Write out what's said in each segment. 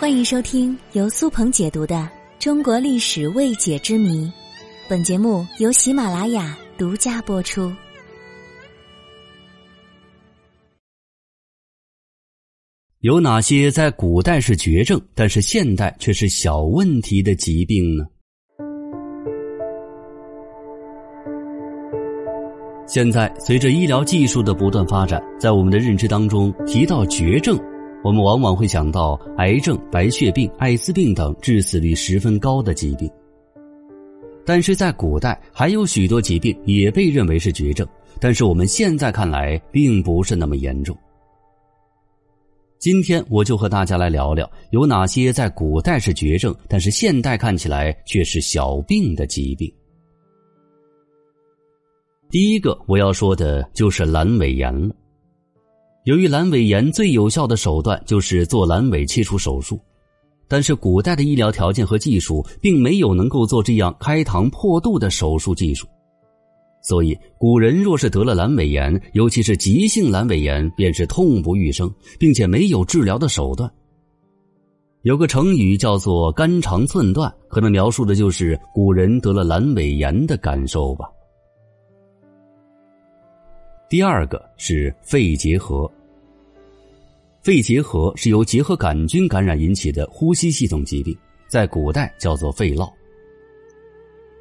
欢迎收听由苏鹏解读的《中国历史未解之谜》，本节目由喜马拉雅独家播出。有哪些在古代是绝症，但是现代却是小问题的疾病呢？现在随着医疗技术的不断发展，在我们的认知当中，提到绝症，我们往往会想到癌症、白血病、艾滋病等致死率十分高的疾病。但是在古代，还有许多疾病也被认为是绝症，但是我们现在看来并不是那么严重。今天我就和大家来聊聊，有哪些在古代是绝症，但是现代看起来却是小病的疾病。第一个我要说的就是阑尾炎了。由于阑尾炎最有效的手段就是做阑尾切除手术，但是古代的医疗条件和技术并没有能够做这样开膛破肚的手术技术，所以古人若是得了阑尾炎，尤其是急性阑尾炎，便是痛不欲生，并且没有治疗的手段。有个成语叫做“肝肠寸断”，可能描述的就是古人得了阑尾炎的感受吧。第二个是肺结核。肺结核是由结核杆菌感染引起的呼吸系统疾病，在古代叫做肺痨。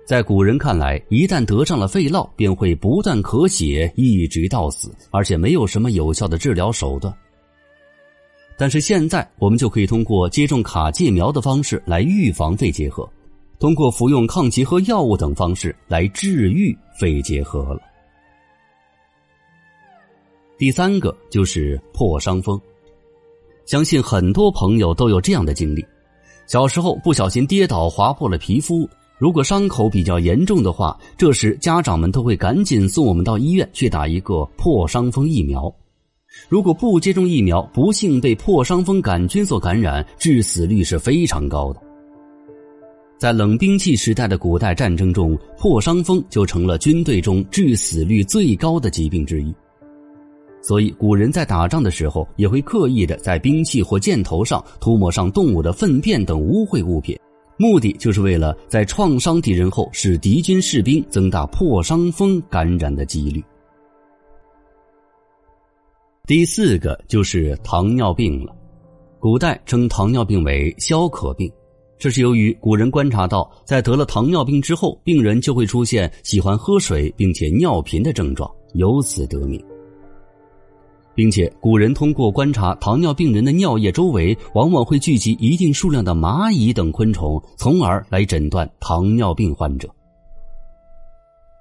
在古人看来，一旦得上了肺痨，便会不断咳血，一直到死，而且没有什么有效的治疗手段。但是现在，我们就可以通过接种卡介苗的方式来预防肺结核，通过服用抗结核药物等方式来治愈肺结核了。第三个就是破伤风，相信很多朋友都有这样的经历：小时候不小心跌倒划破了皮肤，如果伤口比较严重的话，这时家长们都会赶紧送我们到医院去打一个破伤风疫苗。如果不接种疫苗，不幸被破伤风杆菌所感染，致死率是非常高的。在冷兵器时代的古代战争中，破伤风就成了军队中致死率最高的疾病之一。所以，古人在打仗的时候，也会刻意的在兵器或箭头上涂抹上动物的粪便等污秽物品，目的就是为了在创伤敌人后，使敌军士兵增大破伤风感染的几率。第四个就是糖尿病了，古代称糖尿病为消渴病，这是由于古人观察到，在得了糖尿病之后，病人就会出现喜欢喝水并且尿频的症状，由此得名。并且，古人通过观察糖尿病人的尿液周围，往往会聚集一定数量的蚂蚁等昆虫，从而来诊断糖尿病患者。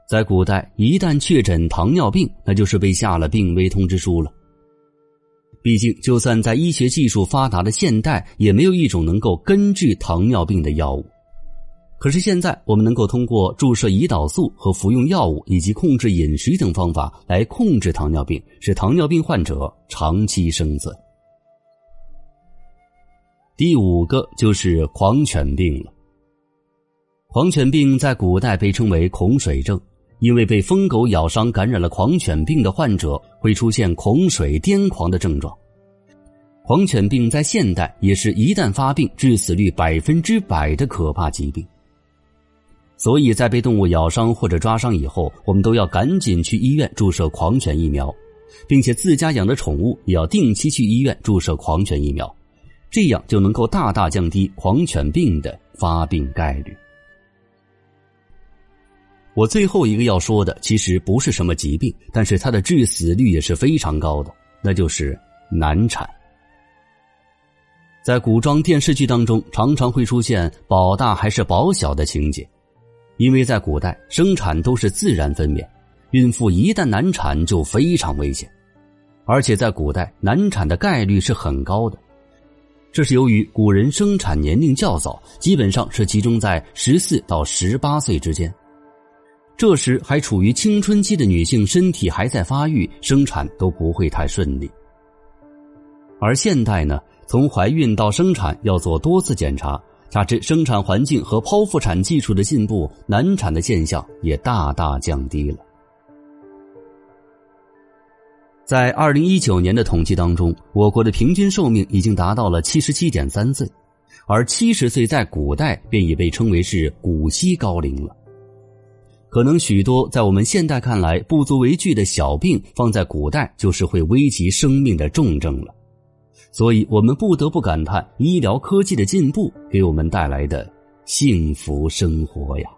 在古代，一旦确诊糖尿病，那就是被下了病危通知书了。毕竟，就算在医学技术发达的现代，也没有一种能够根治糖尿病的药物。可是现在，我们能够通过注射胰岛素和服用药物，以及控制饮食等方法来控制糖尿病，使糖尿病患者长期生存。第五个就是狂犬病了。狂犬病在古代被称为恐水症，因为被疯狗咬伤感染了狂犬病的患者会出现恐水、癫狂的症状。狂犬病在现代也是一旦发病，致死率百分之百的可怕疾病。所以在被动物咬伤或者抓伤以后，我们都要赶紧去医院注射狂犬疫苗，并且自家养的宠物也要定期去医院注射狂犬疫苗，这样就能够大大降低狂犬病的发病概率。我最后一个要说的其实不是什么疾病，但是它的致死率也是非常高的，那就是难产。在古装电视剧当中，常常会出现保大还是保小的情节。因为在古代生产都是自然分娩，孕妇一旦难产就非常危险，而且在古代难产的概率是很高的，这是由于古人生产年龄较早，基本上是集中在十四到十八岁之间，这时还处于青春期的女性身体还在发育，生产都不会太顺利。而现代呢，从怀孕到生产要做多次检查。加之生产环境和剖腹产技术的进步，难产的现象也大大降低了。在二零一九年的统计当中，我国的平均寿命已经达到了七十七点三岁，而七十岁在古代便已被称为是古稀高龄了。可能许多在我们现代看来不足为惧的小病，放在古代就是会危及生命的重症了。所以，我们不得不感叹医疗科技的进步给我们带来的幸福生活呀。